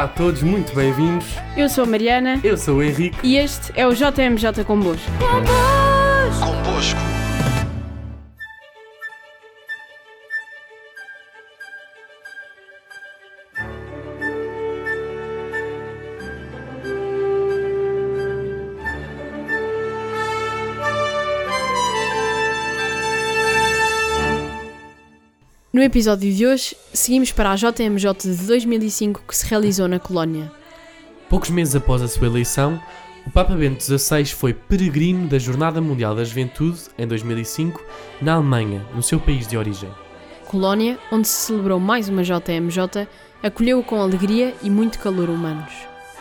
Olá a todos, muito bem-vindos. Eu sou a Mariana Eu sou o Henrique. e este é o JMJ Convosco. No episódio de hoje, seguimos para a JMJ de 2005 que se realizou na Colónia. Poucos meses após a sua eleição, o Papa Bento XVI foi peregrino da Jornada Mundial da Juventude, em 2005, na Alemanha, no seu país de origem. Colónia, onde se celebrou mais uma JMJ, acolheu-o com alegria e muito calor humanos.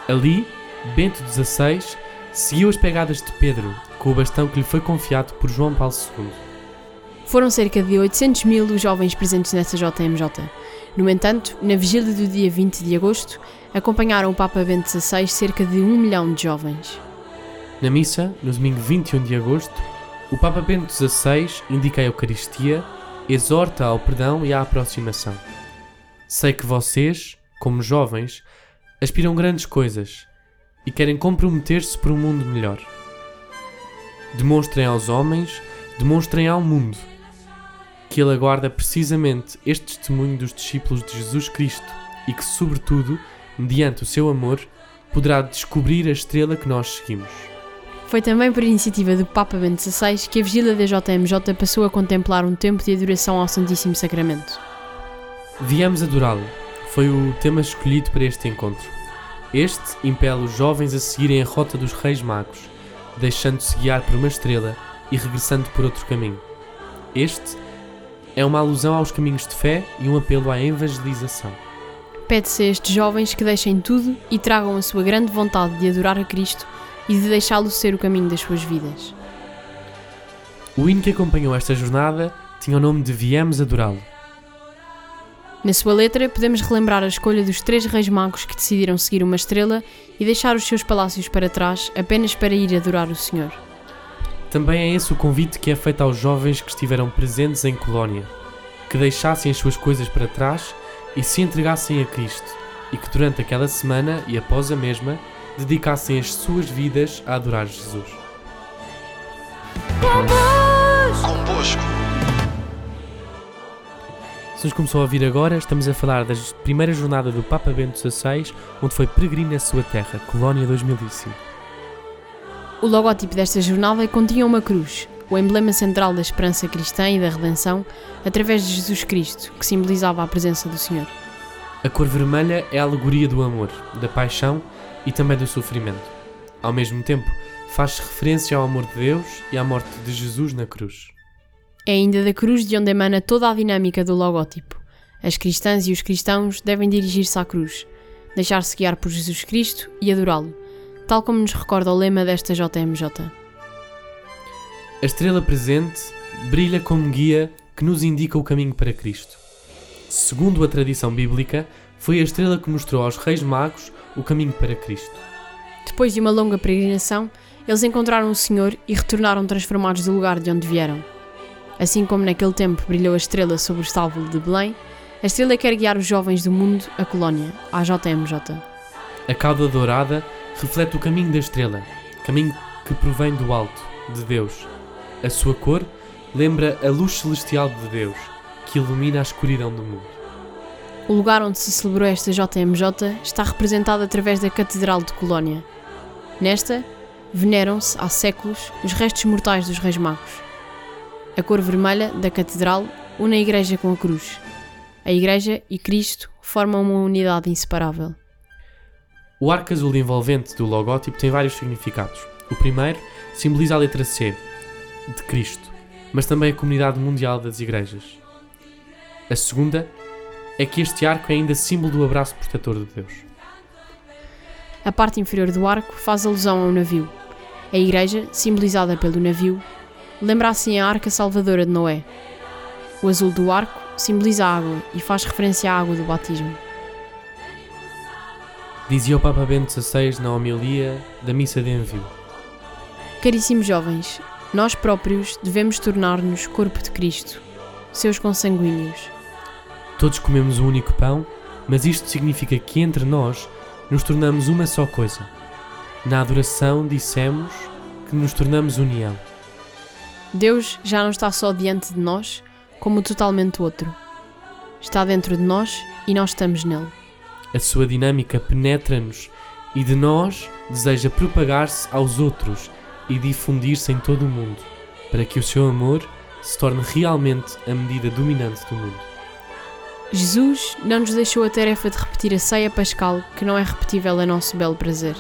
Ali, Bento XVI seguiu as pegadas de Pedro, com o bastão que lhe foi confiado por João Paulo II. Foram cerca de 800 mil os jovens presentes nessa JMJ. No entanto, na vigília do dia 20 de agosto, acompanharam o Papa Bento XVI cerca de um milhão de jovens. Na missa, no domingo 21 de agosto, o Papa Bento XVI indica a Eucaristia, exorta ao perdão e à aproximação. Sei que vocês, como jovens, aspiram grandes coisas e querem comprometer-se por um mundo melhor. Demonstrem aos homens, demonstrem ao mundo que ele aguarda precisamente este testemunho dos discípulos de Jesus Cristo e que, sobretudo, mediante o seu amor, poderá descobrir a estrela que nós seguimos. Foi também por iniciativa do Papa Bento XVI que a vigília da JMJ passou a contemplar um tempo de adoração ao Santíssimo Sacramento. Viemos adorá-lo. Foi o tema escolhido para este encontro. Este impele os jovens a seguirem a rota dos Reis Magos, deixando-se guiar por uma estrela e regressando por outro caminho. Este é uma alusão aos caminhos de fé e um apelo à evangelização. Pede-se a estes jovens que deixem tudo e tragam a sua grande vontade de adorar a Cristo e de deixá-lo ser o caminho das suas vidas. O hino que acompanhou esta jornada tinha o nome de Viemos adorá-lo. Na sua letra, podemos relembrar a escolha dos três reis magos que decidiram seguir uma estrela e deixar os seus palácios para trás apenas para ir adorar o Senhor. Também é esse o convite que é feito aos jovens que estiveram presentes em Colónia, que deixassem as suas coisas para trás e se entregassem a Cristo, e que durante aquela semana e após a mesma dedicassem as suas vidas a adorar Jesus. Convosco. Se nos começou a ouvir agora, estamos a falar da primeira jornada do Papa Bento XVI, onde foi peregrino à sua terra, Colónia 2005. O logótipo desta jornada continha uma cruz, o emblema central da esperança cristã e da redenção, através de Jesus Cristo, que simbolizava a presença do Senhor. A cor vermelha é a alegoria do amor, da paixão e também do sofrimento. Ao mesmo tempo, faz referência ao amor de Deus e à morte de Jesus na cruz. É ainda da cruz de onde emana toda a dinâmica do logótipo. As cristãs e os cristãos devem dirigir-se à cruz, deixar-se guiar por Jesus Cristo e adorá-lo, tal como nos recorda o lema desta JMJ. A estrela presente brilha como guia que nos indica o caminho para Cristo. Segundo a tradição bíblica, foi a estrela que mostrou aos reis magos o caminho para Cristo. Depois de uma longa peregrinação, eles encontraram o Senhor e retornaram transformados do lugar de onde vieram. Assim como naquele tempo brilhou a estrela sobre o estábulo de Belém, a estrela quer guiar os jovens do mundo à colónia, à JMJ. A cauda dourada reflete o caminho da estrela, caminho que provém do alto, de Deus. A sua cor lembra a luz celestial de Deus, que ilumina a escuridão do mundo. O lugar onde se celebrou esta JMJ está representado através da Catedral de Colónia. Nesta, veneram-se há séculos os restos mortais dos Reis Magos. A cor vermelha da Catedral une a Igreja com a cruz. A Igreja e Cristo formam uma unidade inseparável. O arco azul envolvente do logótipo tem vários significados. O primeiro simboliza a letra C, de Cristo, mas também a comunidade mundial das igrejas. A segunda é que este arco é ainda símbolo do abraço protetor de Deus. A parte inferior do arco faz alusão ao navio. A igreja, simbolizada pelo navio, lembra assim a arca salvadora de Noé. O azul do arco simboliza a água e faz referência à água do batismo. Dizia o Papa Bento XVI na homilia da missa de envio. Caríssimos jovens, nós próprios devemos tornar-nos corpo de Cristo, seus consanguíneos. Todos comemos um único pão, mas isto significa que entre nós nos tornamos uma só coisa. Na adoração dissemos que nos tornamos união. Deus já não está só diante de nós, como totalmente outro. Está dentro de nós e nós estamos nele. A sua dinâmica penetra-nos e de nós deseja propagar-se aos outros e difundir-se em todo o mundo, para que o seu amor se torne realmente a medida dominante do mundo. Jesus não nos deixou a tarefa de repetir a ceia pascal, que não é repetível a nosso belo prazer.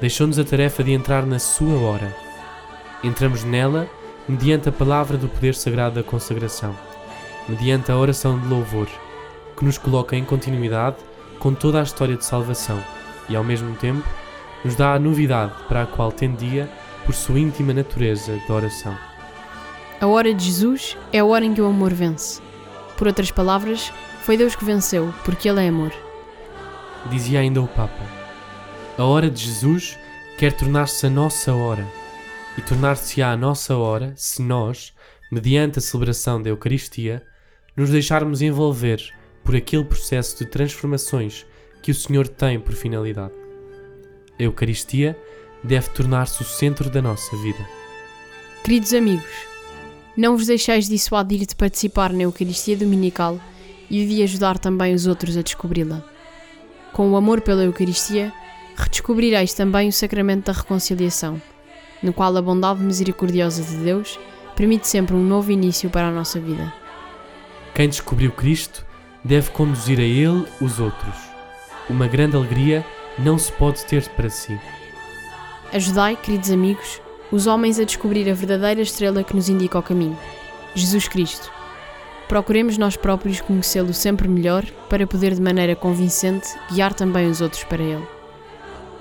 Deixou-nos a tarefa de entrar na sua hora. Entramos nela mediante a palavra do poder sagrado da consagração, mediante a oração de louvor, que nos coloca em continuidade com toda a história de salvação e, ao mesmo tempo, nos dá a novidade para a qual tendia por sua íntima natureza de oração. A hora de Jesus é a hora em que o amor vence. Por outras palavras, foi Deus que venceu, porque Ele é amor. Dizia ainda o Papa: A hora de Jesus quer tornar-se a nossa hora, e tornar-se-á a nossa hora se nós, mediante a celebração da Eucaristia, nos deixarmos envolver por aquele processo de transformações que o Senhor tem por finalidade. A Eucaristia deve tornar-se o centro da nossa vida. Queridos amigos, não vos deixeis dissuadir de participar na Eucaristia Dominical e de ajudar também os outros a descobri-la. Com o amor pela Eucaristia, redescobrireis também o sacramento da reconciliação, no qual a bondade misericordiosa de Deus permite sempre um novo início para a nossa vida. Quem descobriu Cristo deve conduzir a Ele os outros. Uma grande alegria não se pode ter para si. Ajudai, queridos amigos, os homens a descobrir a verdadeira estrela que nos indica o caminho, Jesus Cristo. Procuremos nós próprios conhecê-lo sempre melhor para poder, de maneira convincente, guiar também os outros para ele.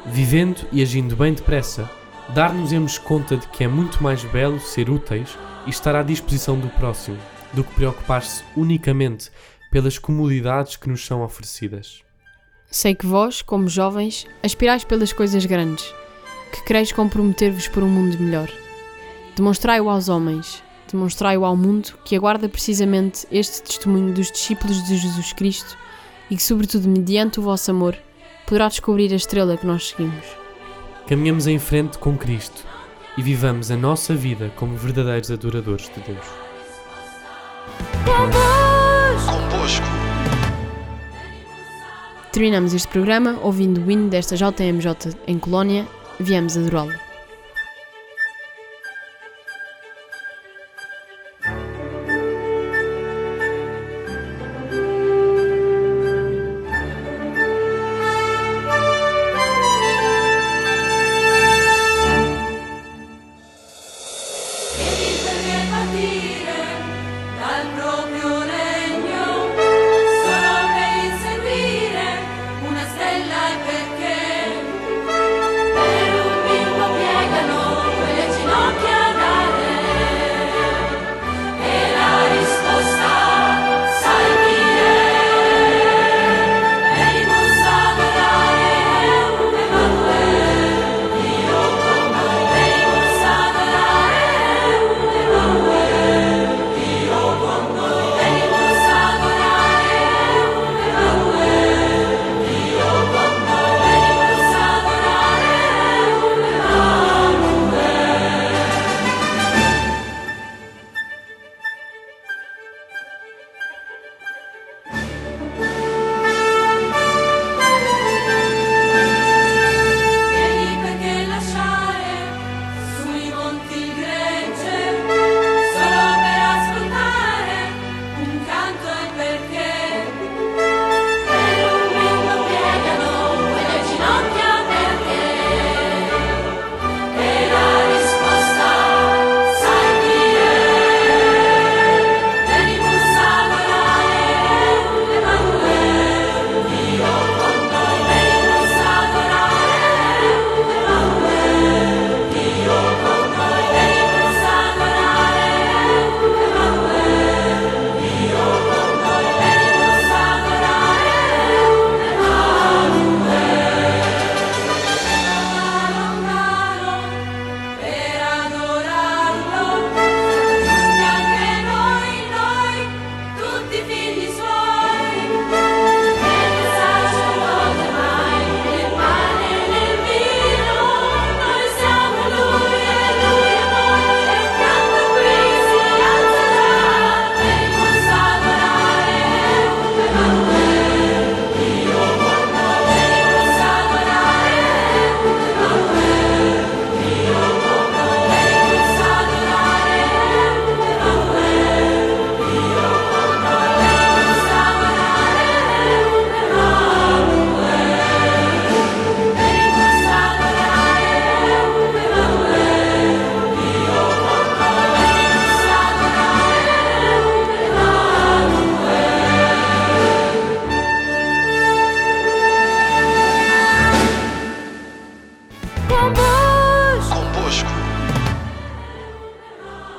Vivendo e agindo bem depressa, dar-nos-emos conta de que é muito mais belo ser úteis e estar à disposição do próximo, do que preocupar-se unicamente pelas comodidades que nos são oferecidas. Sei que vós, como jovens, aspirais pelas coisas grandes, que quereis comprometer-vos por um mundo melhor. Demonstrai-o aos homens, demonstrai-o ao mundo que aguarda precisamente este testemunho dos discípulos de Jesus Cristo e que, sobretudo mediante o vosso amor, poderá descobrir a estrela que nós seguimos. Caminhamos em frente com Cristo e vivamos a nossa vida como verdadeiros adoradores de Deus. Convosco. Terminamos este programa ouvindo o hino desta JMJ em Colónia. Viemos adorá-lo.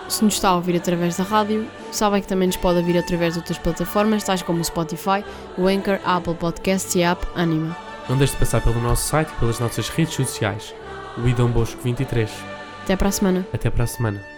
Se nos está a ouvir através da rádio, sabem que também nos pode ouvir através de outras plataformas, tais como o Spotify, o Anchor, a Apple Podcasts e a app Anima. Não deixe de passar pelo nosso site e pelas nossas redes sociais. O Idão Bosco 23. Até para a semana. Até para a semana.